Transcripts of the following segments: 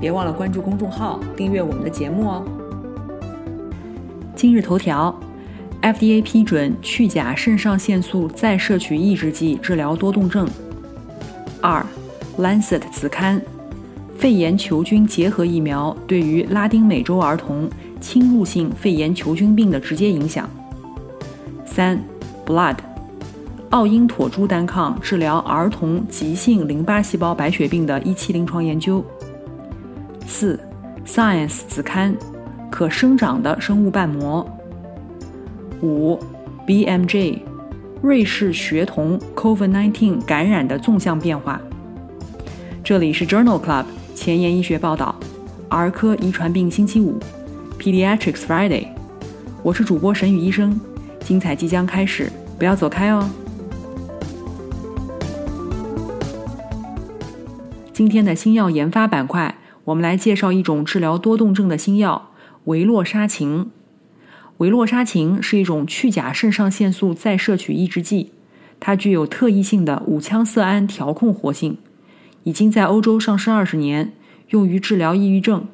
别忘了关注公众号，订阅我们的节目哦。今日头条：FDA 批准去甲肾上腺素再摄取抑制剂治疗多动症。二，《Lancet》子刊：肺炎球菌结合疫苗对于拉丁美洲儿童侵入性肺炎球菌病的直接影响。三，《Blood》：奥因妥珠单抗治疗儿童急性淋巴细胞白血病的一期临床研究。四，Science 子刊，可生长的生物瓣膜。五，BMJ，瑞士学童 COVID-19 感染的纵向变化。这里是 Journal Club 前沿医学报道，儿科遗传病星期五，Pediatrics Friday。我是主播沈宇医生，精彩即将开始，不要走开哦。今天的新药研发板块。我们来介绍一种治疗多动症的新药维洛沙嗪。维洛沙嗪是一种去甲肾上腺素再摄取抑制剂，它具有特异性的五羟色胺调控活性，已经在欧洲上市二十年，用于治疗抑郁症。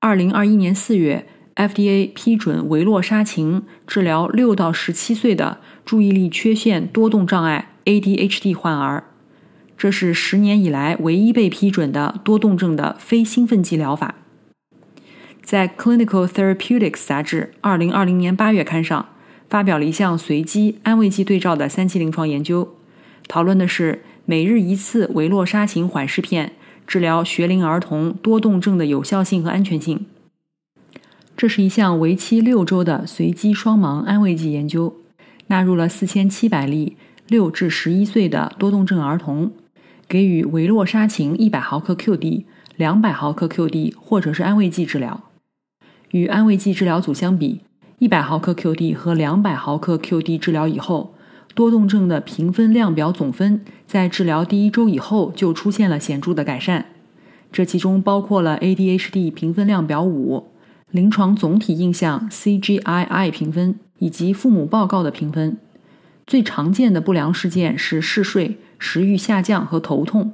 二零二一年四月，FDA 批准维洛沙嗪治疗六到十七岁的注意力缺陷多动障碍 （ADHD） 患儿。这是十年以来唯一被批准的多动症的非兴奋剂疗法。在《Clinical Therapeutics》杂志二零二零年八月刊上，发表了一项随机安慰剂对照的三期临床研究，讨论的是每日一次维洛沙嗪缓释片治疗学龄儿童多动症的有效性和安全性。这是一项为期六周的随机双盲安慰剂研究，纳入了四千七百例六至十一岁的多动症儿童。给予维洛沙嗪一百毫克 QD、两百毫克 QD 或者是安慰剂治疗。与安慰剂治疗组相比，一百毫克 QD 和两百毫克 QD 治疗以后，多动症的评分量表总分在治疗第一周以后就出现了显著的改善。这其中包括了 ADHD 评分量表五、临床总体印象 CGI-I 评分以及父母报告的评分。最常见的不良事件是嗜睡。食欲下降和头痛。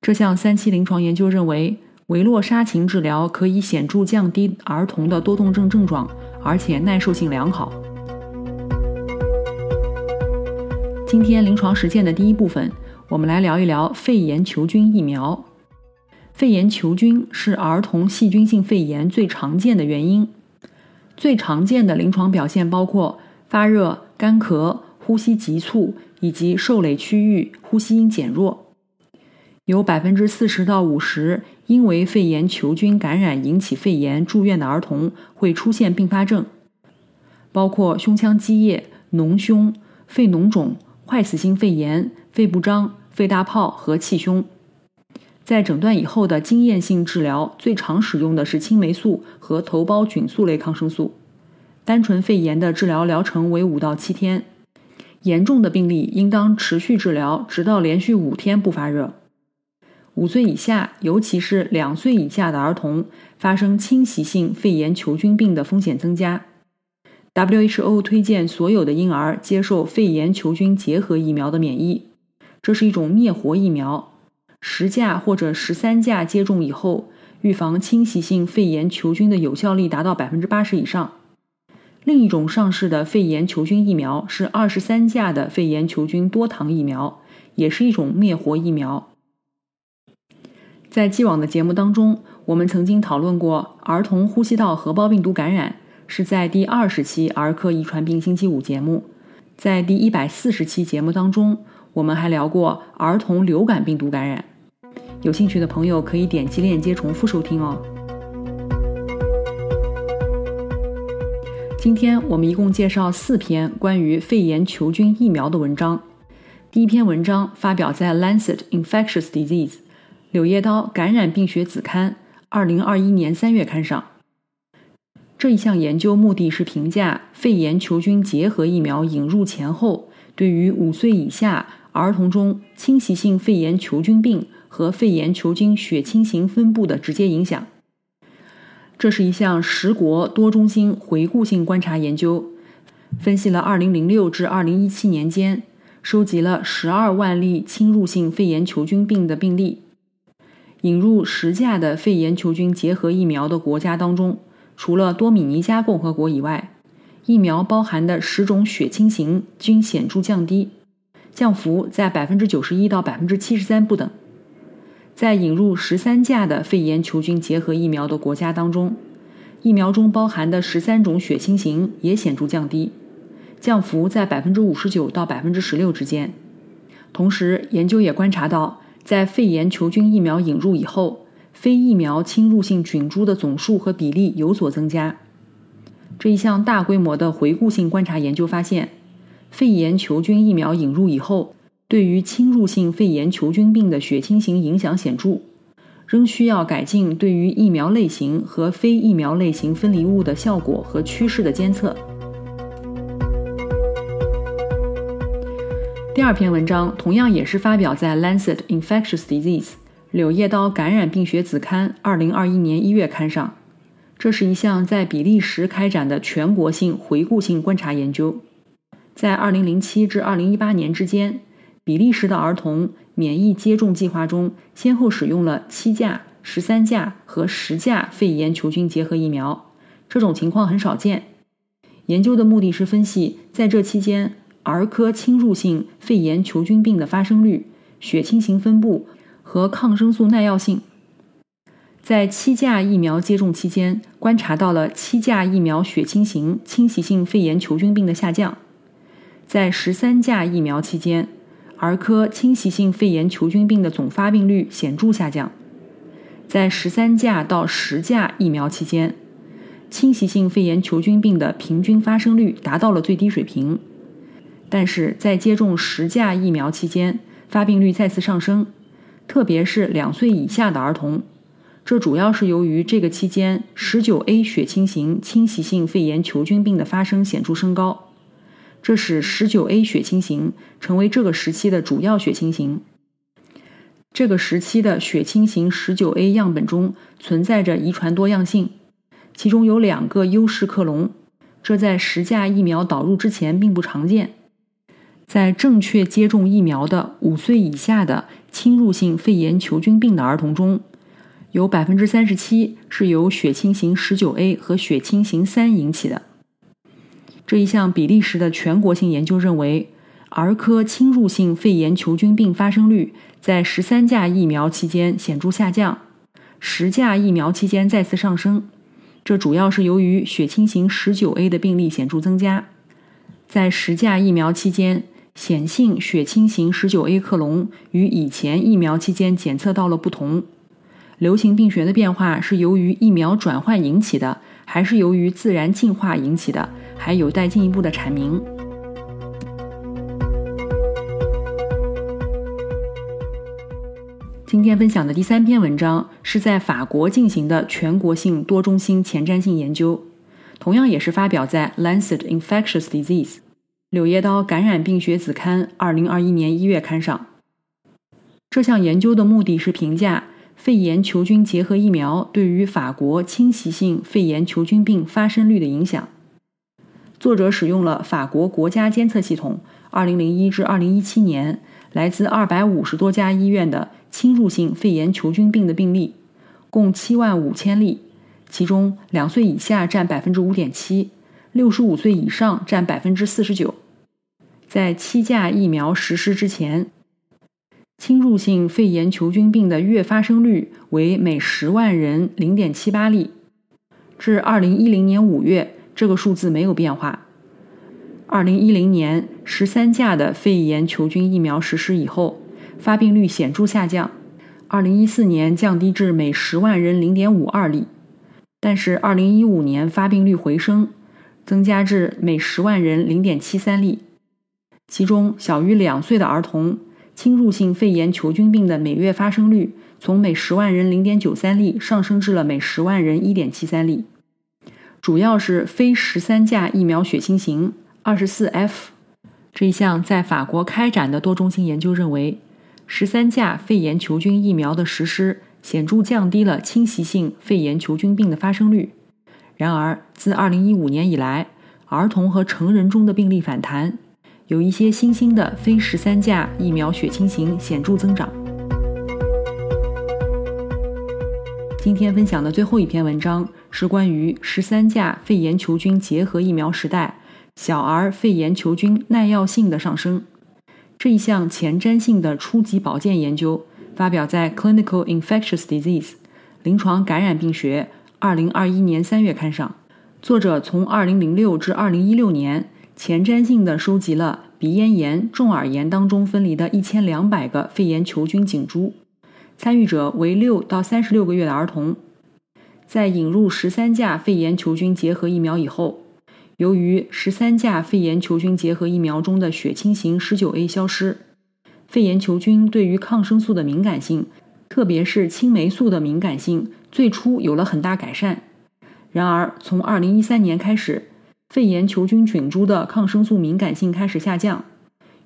这项三期临床研究认为，维洛沙嗪治疗可以显著降低儿童的多动症症状，而且耐受性良好。今天临床实践的第一部分，我们来聊一聊肺炎球菌疫苗。肺炎球菌是儿童细菌性肺炎最常见的原因，最常见的临床表现包括发热、干咳、呼吸急促。以及受累区域呼吸音减弱，有百分之四十到五十因为肺炎球菌感染引起肺炎住院的儿童会出现并发症，包括胸腔积液、脓胸、肺脓肿、坏死性肺炎、肺不张、肺大泡和气胸。在诊断以后的经验性治疗，最常使用的是青霉素和头孢菌素类抗生素。单纯肺炎的治疗疗程为五到七天。严重的病例应当持续治疗，直到连续五天不发热。五岁以下，尤其是两岁以下的儿童，发生侵袭性肺炎球菌病的风险增加。WHO 推荐所有的婴儿接受肺炎球菌结合疫苗的免疫，这是一种灭活疫苗。十价或者十三价接种以后，预防侵袭性肺炎球菌的有效力达到百分之八十以上。另一种上市的肺炎球菌疫苗是二十三价的肺炎球菌多糖疫苗，也是一种灭活疫苗。在既往的节目当中，我们曾经讨论过儿童呼吸道合胞病毒感染，是在第二十期儿科遗传病星期五节目。在第一百四十期节目当中，我们还聊过儿童流感病毒感染。有兴趣的朋友可以点击链接重复收听哦。今天我们一共介绍四篇关于肺炎球菌疫苗的文章。第一篇文章发表在《Lancet Infectious Disease》柳叶刀感染病学子刊，二零二一年三月刊上。这一项研究目的是评价肺炎球菌结合疫苗引入前后对于五岁以下儿童中侵袭性肺炎球菌病和肺炎球菌血清型分布的直接影响。这是一项十国多中心回顾性观察研究，分析了二零零六至二零一七年间收集了十二万例侵入性肺炎球菌病的病例。引入十价的肺炎球菌结合疫苗的国家当中。除了多米尼加共和国以外，疫苗包含的十种血清型均显著降低，降幅在百分之九十一到百分之七十三不等。在引入十三价的肺炎球菌结合疫苗的国家当中，疫苗中包含的十三种血清型也显著降低，降幅在百分之五十九到百分之十六之间。同时，研究也观察到，在肺炎球菌疫苗引入以后。非疫苗侵入性菌株的总数和比例有所增加。这一项大规模的回顾性观察研究发现，肺炎球菌疫苗引入以后，对于侵入性肺炎球菌病的血清型影响显著，仍需要改进对于疫苗类型和非疫苗类型分离物的效果和趋势的监测。第二篇文章同样也是发表在《Lancet Infectious Disease》。《柳叶刀感染病学子刊》二零二一年一月刊上，这是一项在比利时开展的全国性回顾性观察研究。在二零零七至二零一八年之间，比利时的儿童免疫接种计划中先后使用了七价、十三价和十价肺炎球菌结合疫苗。这种情况很少见。研究的目的是分析在这期间儿科侵入性肺炎球菌病的发生率、血清型分布。和抗生素耐药性，在七价疫苗接种期间，观察到了七价疫苗血清型侵袭性肺炎球菌病的下降。在十三价疫苗期间，儿科侵袭性肺炎球菌病的总发病率显著下降。在十三价到十价疫苗期间，侵袭性肺炎球菌病的平均发生率达到了最低水平。但是在接种十价疫苗期间，发病率再次上升。特别是两岁以下的儿童，这主要是由于这个期间十九 A 血清型侵袭性肺炎球菌病的发生显著升高，这使十九 A 血清型成为这个时期的主要血清型。这个时期的血清型十九 A 样本中存在着遗传多样性，其中有两个优势克隆，这在十价疫苗导入之前并不常见。在正确接种疫苗的五岁以下的侵入性肺炎球菌病的儿童中，有百分之三十七是由血清型十九 A 和血清型三引起的。这一项比利时的全国性研究认为，儿科侵入性肺炎球菌病发生率在十三价疫苗期间显著下降，十价疫苗期间再次上升。这主要是由于血清型十九 A 的病例显著增加，在十价疫苗期间。显性血清型十九 A 克隆与以前疫苗期间检测到了不同。流行病学的变化是由于疫苗转换引起的，还是由于自然进化引起的，还有待进一步的阐明。今天分享的第三篇文章是在法国进行的全国性多中心前瞻性研究，同样也是发表在《Lancet Infectious Disease》。《柳叶刀感染病学子刊》二零二一年一月刊上，这项研究的目的是评价肺炎球菌结合疫苗对于法国侵袭性肺炎球菌病发生率的影响。作者使用了法国国家监测系统二零零一至二零一七年来自二百五十多家医院的侵入性肺炎球菌病的病例，共七万五千例，其中两岁以下占百分之五点七。六十五岁以上占百分之四十九。在七价疫苗实施之前，侵入性肺炎球菌病的月发生率为每十万人零点七八例。至二零一零年五月，这个数字没有变化。二零一零年十三价的肺炎球菌疫苗实施以后，发病率显著下降。二零一四年降低至每十万人零点五二例，但是二零一五年发病率回升。增加至每十万人零点七三例，其中小于两岁的儿童侵入性肺炎球菌病的每月发生率从每十万人零点九三例上升至了每十万人一点七三例。主要是非十三价疫苗血清型二十四 F。这一项在法国开展的多中心研究认为，十三价肺炎球菌疫苗的实施显著降低了侵袭性肺炎球菌病的发生率。然而，自二零一五年以来，儿童和成人中的病例反弹，有一些新兴的非十三价疫苗血清型显著增长。今天分享的最后一篇文章是关于十三价肺炎球菌结合疫苗时代。小儿肺炎球菌耐药性的上升，这一项前瞻性的初级保健研究发表在《Clinical Infectious Disease》临床感染病学二零二一年三月刊上。作者从二零零六至二零一六年前瞻性的收集了鼻咽炎、中耳炎当中分离的一千两百个肺炎球菌颈株，参与者为六到三十六个月的儿童，在引入十三价肺炎球菌结合疫苗以后。由于十三价肺炎球菌结合疫苗中的血清型十九 A 消失，肺炎球菌对于抗生素的敏感性，特别是青霉素的敏感性，最初有了很大改善。然而，从二零一三年开始，肺炎球菌菌株的抗生素敏感性开始下降。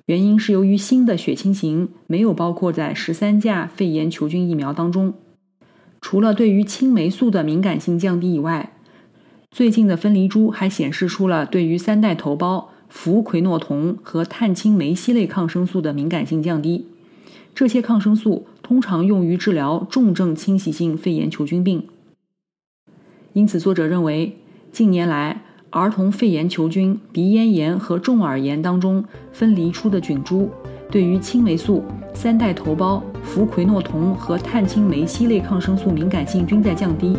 原因是由于新的血清型没有包括在十三价肺炎球菌疫苗当中。除了对于青霉素的敏感性降低以外，最近的分离株还显示出了对于三代头孢、氟喹诺酮和碳青霉烯类抗生素的敏感性降低。这些抗生素通常用于治疗重症侵袭性肺炎球菌病。因此，作者认为，近年来儿童肺炎球菌、鼻咽炎和中耳炎当中分离出的菌株，对于青霉素、三代头孢、氟喹诺酮和碳青霉烯类抗生素敏感性均在降低。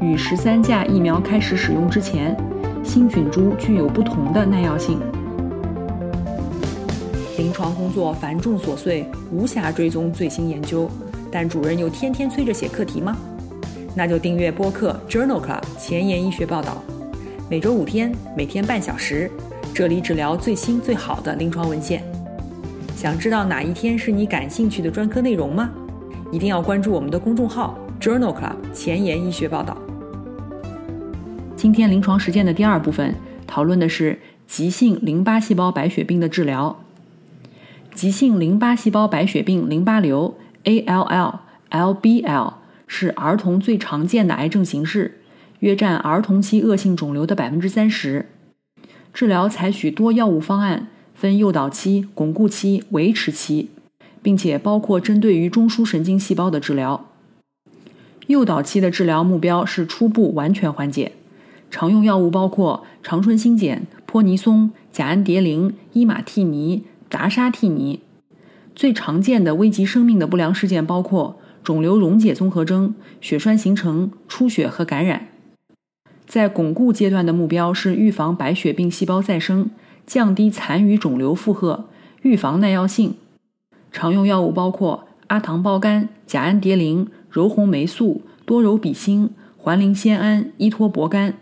与十三价疫苗开始使用之前，新菌株具有不同的耐药性。临床工作繁重琐碎，无暇追踪最新研究，但主任又天天催着写课题吗？那就订阅播客 Journal Club 前沿医学报道，每周五天，每天半小时，这里只聊最新最好的临床文献。想知道哪一天是你感兴趣的专科内容吗？一定要关注我们的公众号 Journal Club 前沿医学报道。今天临床实践的第二部分讨论的是急性淋巴细胞白血病的治疗。急性淋巴细胞白血病淋巴瘤 （ALL、LBL） 是儿童最常见的癌症形式，约占儿童期恶性肿瘤的百分之三十。治疗采取多药物方案，分诱导期、巩固期、维持期，并且包括针对于中枢神经细胞的治疗。诱导期的治疗目标是初步完全缓解。常用药物包括长春新碱、泼尼松、甲氨蝶呤、伊马替尼、达沙替尼。最常见的危及生命的不良事件包括肿瘤溶解综合征、血栓形成、出血和感染。在巩固阶段的目标是预防白血病细胞再生，降低残余肿瘤负荷，预防耐药性。常用药物包括阿糖胞苷、甲氨蝶呤、柔红霉素、多柔比星、环磷酰胺、依托泊苷。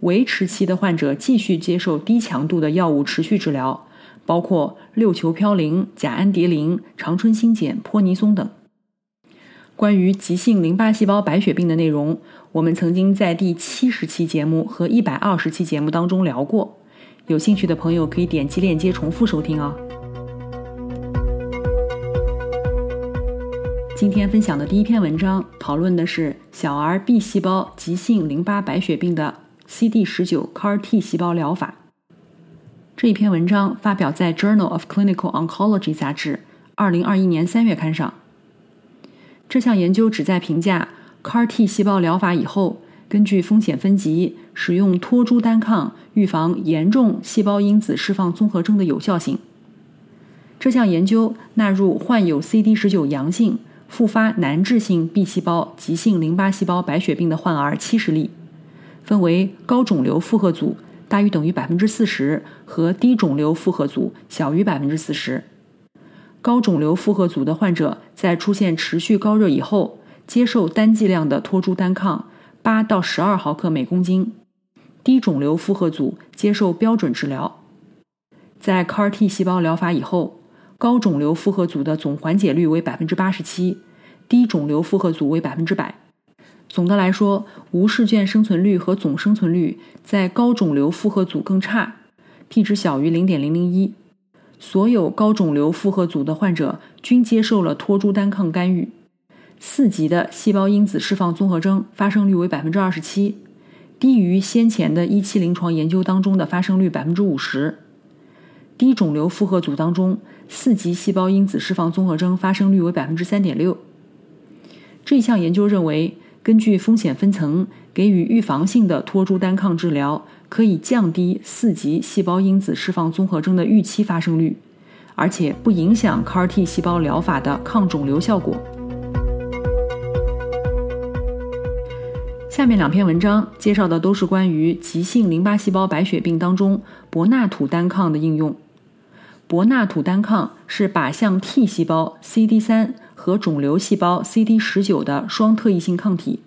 维持期的患者继续接受低强度的药物持续治疗，包括六球嘌呤、甲氨蝶呤、长春新碱、泼尼松等。关于急性淋巴细胞白血病的内容，我们曾经在第七十期节目和一百二十期节目当中聊过，有兴趣的朋友可以点击链接重复收听哦。今天分享的第一篇文章讨论的是小儿 B 细胞急性淋巴白血病的。CD 十九 CAR T 细胞疗法这一篇文章发表在《Journal of Clinical Oncology》杂志，二零二一年三月刊上。这项研究旨在评价 CAR T 细胞疗法以后，根据风险分级使用托珠单抗预防严重细胞因子释放综合征的有效性。这项研究纳入患有 CD 十九阳性复发难治性 B 细胞急性淋巴细胞白血病的患儿七十例。分为高肿瘤负荷组大于等于百分之四十和低肿瘤负荷组小于百分之四十。高肿瘤负荷组的患者在出现持续高热以后，接受单剂量的托珠单抗八到十二毫克每公斤；低肿瘤负荷组接受标准治疗。在 CAR T 细胞疗法以后，高肿瘤复合组的总缓解率为百分之八十七，低肿瘤复合组为百分之百。总的来说，无试卷生存率和总生存率在高肿瘤复合组更差，p 值小于零点零零一。所有高肿瘤复合组的患者均接受了托珠单抗干预。四级的细胞因子释放综合征发生率为百分之二十七，低于先前的一期临床研究当中的发生率百分之五十。低肿瘤复合组当中，四级细胞因子释放综合征发生率为百分之三点六。这项研究认为，根据风险分层给予预防性的托珠单抗治疗。可以降低四级细胞因子释放综合征的预期发生率，而且不影响 CAR-T 细胞疗法的抗肿瘤效果。下面两篇文章介绍的都是关于急性淋巴细胞白血病当中博纳土单抗的应用。博纳土单抗是靶向 T 细胞 CD3 和肿瘤细胞 CD19 的双特异性抗体，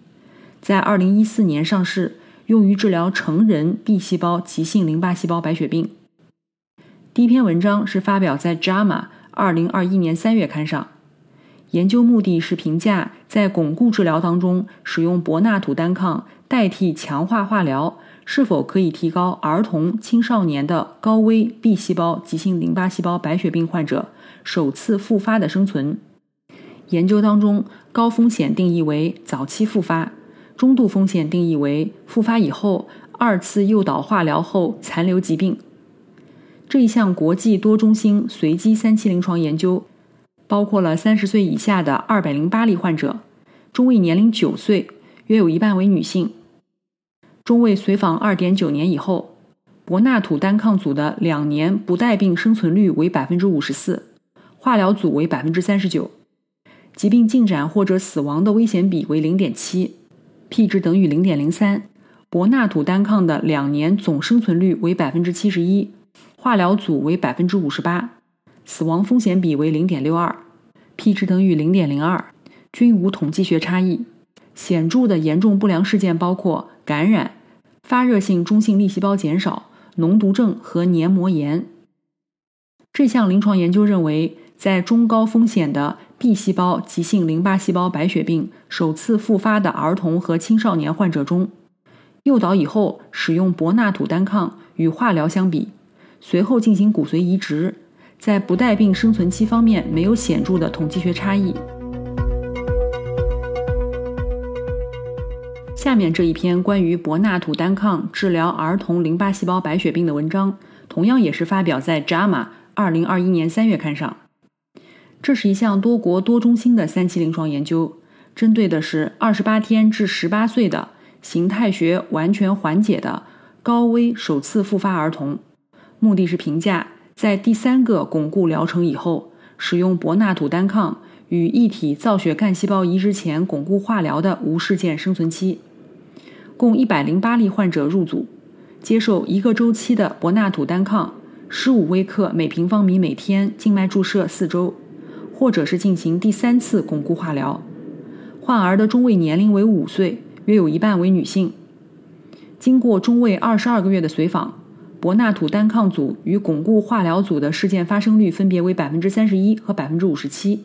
在2014年上市。用于治疗成人 B 细胞急性淋巴细胞白血病。第一篇文章是发表在《JAMA》二零二一年三月刊上。研究目的是评价在巩固治疗当中使用博纳土单抗代替强化化疗是否可以提高儿童、青少年的高危 B 细胞急性淋巴细胞白血病患者首次复发的生存。研究当中，高风险定义为早期复发。中度风险定义为复发以后二次诱导化疗后残留疾病。这一项国际多中心随机三期临床研究，包括了三十岁以下的二百零八例患者，中位年龄九岁，约有一半为女性。中位随访二点九年以后，博纳土单抗组的两年不带病生存率为百分之五十四，化疗组为百分之三十九，疾病进展或者死亡的危险比为零点七。P 值等于零点零三，博纳土单抗的两年总生存率为百分之七十一，化疗组为百分之五十八，死亡风险比为零点六二，P 值等于零点零二，均无统计学差异。显著的严重不良事件包括感染、发热性中性粒细胞减少、脓毒症和黏膜炎。这项临床研究认为，在中高风险的 B 细胞急性淋巴细胞白血病首次复发的儿童和青少年患者中，诱导以后使用博纳土单抗与化疗相比，随后进行骨髓移植，在不带病生存期方面没有显著的统计学差异。下面这一篇关于博纳土单抗治疗儿童淋巴细胞白血病的文章，同样也是发表在《JAMA》二零二一年三月刊上。这是一项多国多中心的三期临床研究，针对的是二十八天至十八岁的形态学完全缓解的高危首次复发儿童。目的是评价在第三个巩固疗程以后，使用博纳土单抗与异体造血干细胞移植前巩固化疗的无事件生存期。共一百零八例患者入组，接受一个周期的博纳土单抗，十五微克每平方米每天，静脉注射四周。或者是进行第三次巩固化疗，患儿的中位年龄为五岁，约有一半为女性。经过中位二十二个月的随访，博纳土单抗组与巩固化疗组的事件发生率分别为百分之三十一和百分之五十七，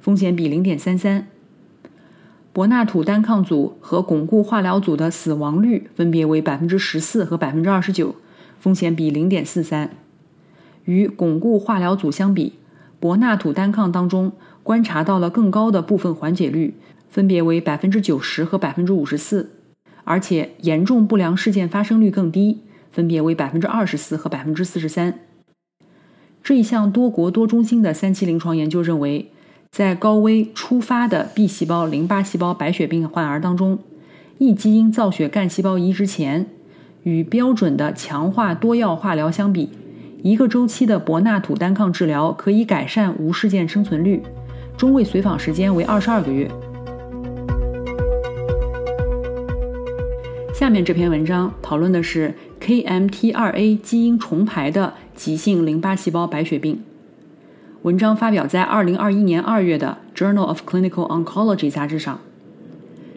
风险比零点三三。博纳土单抗组和巩固化疗组的死亡率分别为百分之十四和百分之二十九，风险比零点四三。与巩固化疗组相比。博纳土单抗当中观察到了更高的部分缓解率，分别为百分之九十和百分之五十四，而且严重不良事件发生率更低，分别为百分之二十四和百分之四十三。这一项多国多中心的三期临床研究认为，在高危初发的 B 细胞淋巴细胞白血病患儿当中，异基因造血干细胞移植前，与标准的强化多药化疗相比。一个周期的博纳土单抗治疗可以改善无事件生存率，中位随访时间为二十二个月。下面这篇文章讨论的是 KMT2A 基因重排的急性淋巴细胞白血病。文章发表在二零二一年二月的《Journal of Clinical Oncology》杂志上。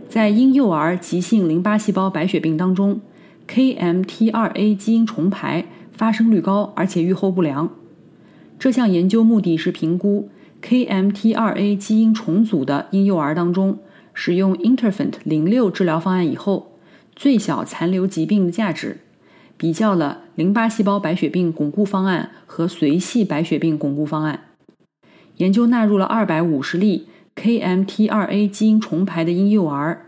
在婴幼儿急性淋巴细胞白血病当中，KMT2A 基因重排。发生率高，而且预后不良。这项研究目的是评估 KMT2A 基因重组的婴幼儿当中，使用 Interfont 零六治疗方案以后，最小残留疾病的价值，比较了淋巴细胞白血病巩固方案和髓系白血病巩固方案。研究纳入了二百五十例 KMT2A 基因重排的婴幼儿，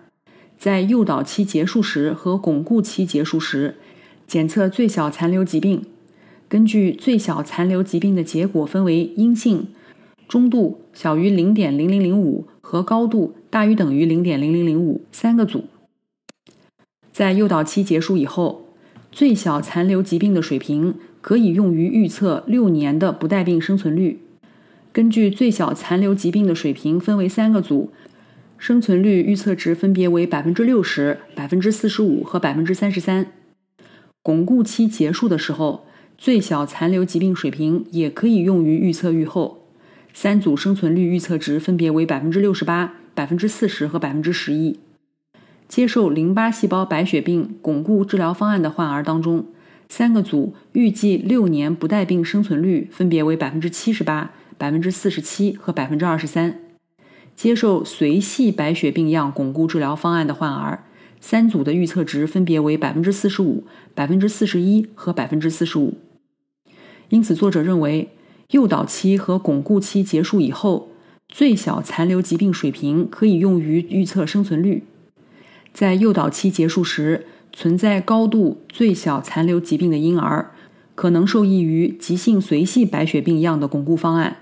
在诱导期结束时和巩固期结束时，检测最小残留疾病。根据最小残留疾病的结果，分为阴性、中度小于零点零零零五和高度大于等于零点零零零五三个组。在诱导期结束以后，最小残留疾病的水平可以用于预测六年的不带病生存率。根据最小残留疾病的水平分为三个组，生存率预测值分别为百分之六十、百分之四十五和百分之三十三。巩固期结束的时候。最小残留疾病水平也可以用于预测预后。三组生存率预测值分别为百分之六十八、百分之四十和百分之十一。接受淋巴细胞白血病巩固治疗方案的患儿当中，三个组预计六年不带病生存率分别为百分之七十八、百分之四十七和百分之二十三。接受髓系白血病样巩固治疗方案的患儿，三组的预测值分别为百分之四十五、百分之四十一和百分之四十五。因此，作者认为，诱导期和巩固期结束以后，最小残留疾病水平可以用于预测生存率。在诱导期结束时，存在高度最小残留疾病的婴儿，可能受益于急性髓系白血病样的巩固方案。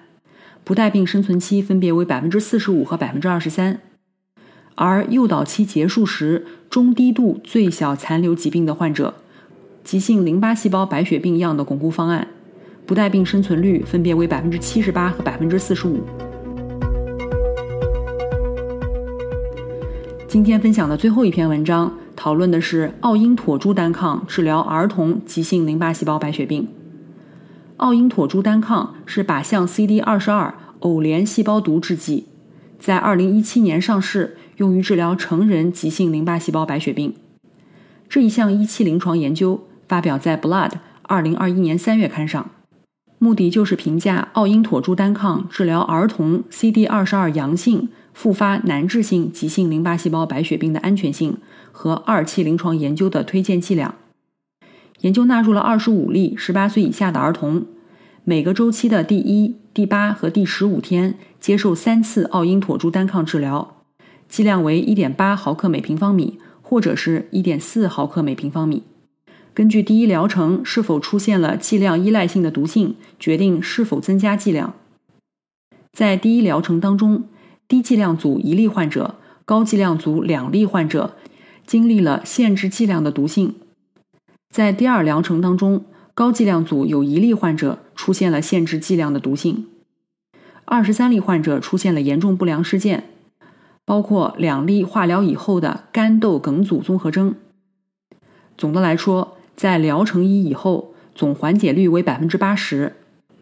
不带病生存期分别为百分之四十五和百分之二十三。而诱导期结束时，中低度最小残留疾病的患者，急性淋巴细胞白血病样的巩固方案。不带病生存率分别为百分之七十八和百分之四十五。今天分享的最后一篇文章，讨论的是奥因妥珠单抗治疗儿童急性淋巴细胞白血病。奥因妥珠单抗是靶向 CD 二十二偶联细胞毒制剂，在二零一七年上市，用于治疗成人急性淋巴细胞白血病。这一项一期临床研究发表在《Blood》二零二一年三月刊上。目的就是评价奥因妥珠单抗治疗儿童 CD 二十二阳性复发难治性急性淋巴细胞白血病的安全性和二期临床研究的推荐剂量。研究纳入了二十五例十八岁以下的儿童，每个周期的第一、第八和第十五天接受三次奥因妥珠单抗治疗，剂量为一点八毫克每平方米或者是一点四毫克每平方米。根据第一疗程是否出现了剂量依赖性的毒性，决定是否增加剂量。在第一疗程当中，低剂量组一例患者、高剂量组两例患者经历了限制剂量的毒性。在第二疗程当中，高剂量组有一例患者出现了限制剂量的毒性，二十三例患者出现了严重不良事件，包括两例化疗以后的肝窦梗阻综合征。总的来说，在疗程一以后，总缓解率为百分之八十，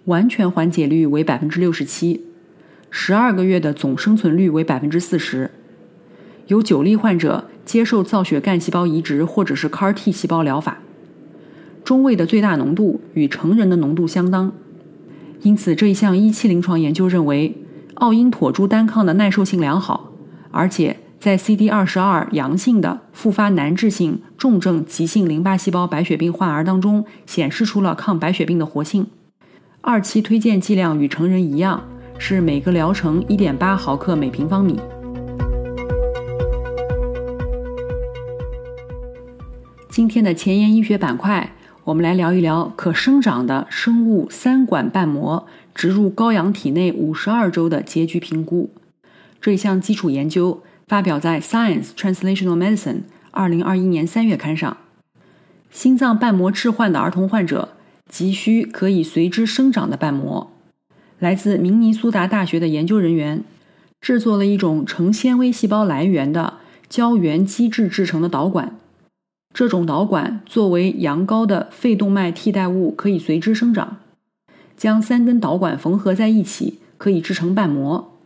完全缓解率为百分之六十七，十二个月的总生存率为百分之四十。有九例患者接受造血干细胞移植或者是 CAR-T 细胞疗法，中位的最大浓度与成人的浓度相当。因此，这一项一期临床研究认为，奥因妥珠单抗的耐受性良好，而且。在 CD 二十二阳性的复发难治性重症急性淋巴细胞白血病患儿当中，显示出了抗白血病的活性。二期推荐剂量与成人一样，是每个疗程一点八毫克每平方米。今天的前沿医学板块，我们来聊一聊可生长的生物三管瓣膜植入羔羊体内五十二周的结局评估。这一项基础研究。发表在《Science Translational Medicine》二零二一年三月刊上。心脏瓣膜置换的儿童患者急需可以随之生长的瓣膜。来自明尼苏达大学的研究人员制作了一种成纤维细胞来源的胶原基质制成的导管。这种导管作为羊羔的肺动脉替代物，可以随之生长。将三根导管缝合在一起，可以制成瓣膜。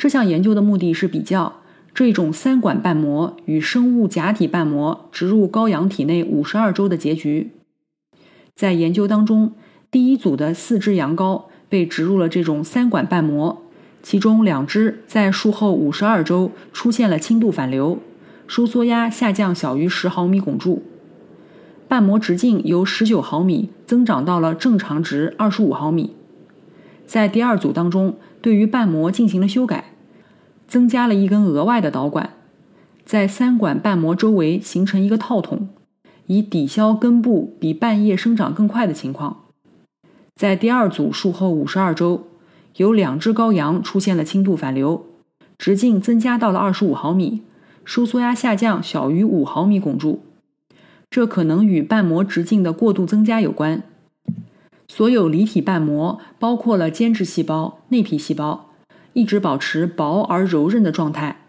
这项研究的目的是比较。这种三管瓣膜与生物假体瓣膜植入羔羊体内五十二周的结局，在研究当中，第一组的四只羊羔被植入了这种三管瓣膜，其中两只在术后五十二周出现了轻度反流，收缩压下降小于十毫米汞柱，瓣膜直径由十九毫米增长到了正常值二十五毫米。在第二组当中，对于瓣膜进行了修改，增加了一根额外的导管，在三管瓣膜周围形成一个套筒，以抵消根部比瓣叶生长更快的情况。在第二组术后五十二周，有两只羔羊出现了轻度反流，直径增加到了二十五毫米，收缩压下降小于五毫米汞柱，这可能与瓣膜直径的过度增加有关。所有离体瓣膜包括了间质细胞、内皮细胞，一直保持薄而柔韧的状态，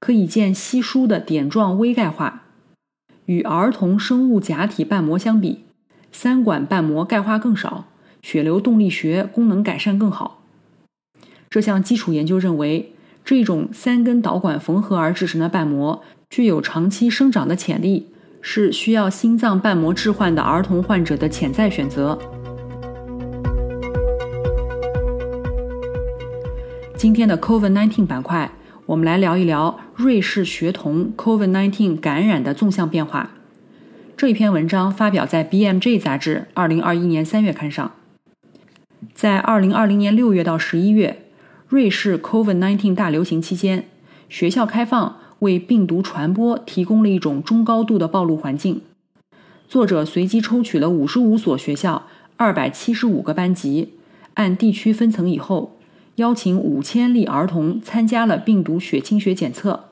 可以见稀疏的点状微钙化。与儿童生物假体瓣膜相比，三管瓣膜钙化更少。血流动力学功能改善更好。这项基础研究认为，这种三根导管缝合而制成的瓣膜具有长期生长的潜力，是需要心脏瓣膜置换的儿童患者的潜在选择。今天的 COVID-19 板块，我们来聊一聊瑞士学童 COVID-19 感染的纵向变化。这一篇文章发表在 BMJ 杂志2021年3月刊上。在二零二零年六月到十一月，瑞士 COVID-19 大流行期间，学校开放为病毒传播提供了一种中高度的暴露环境。作者随机抽取了五十五所学校、二百七十五个班级，按地区分层以后，邀请五千例儿童参加了病毒血清学检测，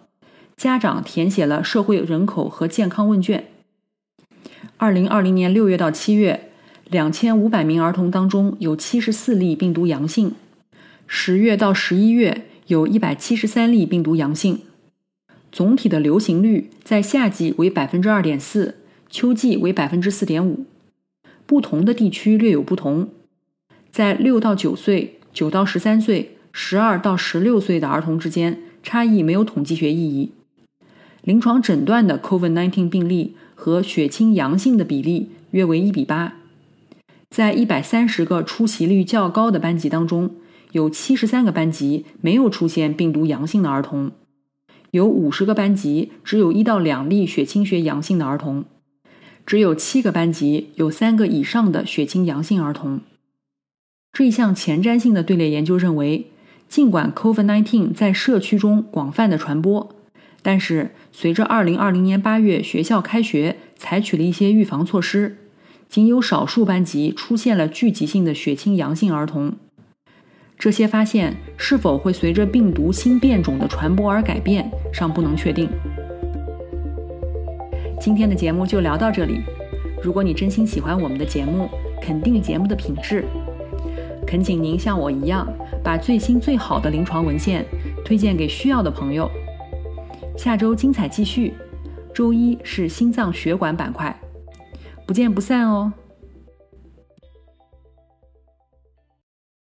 家长填写了社会人口和健康问卷。二零二零年六月到七月。两千五百名儿童当中有七十四例病毒阳性，十月到十一月有一百七十三例病毒阳性，总体的流行率在夏季为百分之二点四，秋季为百分之四点五，不同的地区略有不同。在六到九岁、九到十三岁、十二到十六岁的儿童之间，差异没有统计学意义。临床诊断的 COVID-19 病例和血清阳性的比例约为一比八。在一百三十个出席率较高的班级当中，有七十三个班级没有出现病毒阳性的儿童，有五十个班级只有一到两例血清学阳性的儿童，只有七个班级有三个以上的血清阳性儿童。这一项前瞻性的队列研究认为，尽管 COVID-19 在社区中广泛的传播，但是随着二零二零年八月学校开学，采取了一些预防措施。仅有少数班级出现了聚集性的血清阳性儿童，这些发现是否会随着病毒新变种的传播而改变，尚不能确定。今天的节目就聊到这里。如果你真心喜欢我们的节目，肯定节目的品质，恳请您像我一样，把最新最好的临床文献推荐给需要的朋友。下周精彩继续，周一是心脏血管板块。不见不散哦。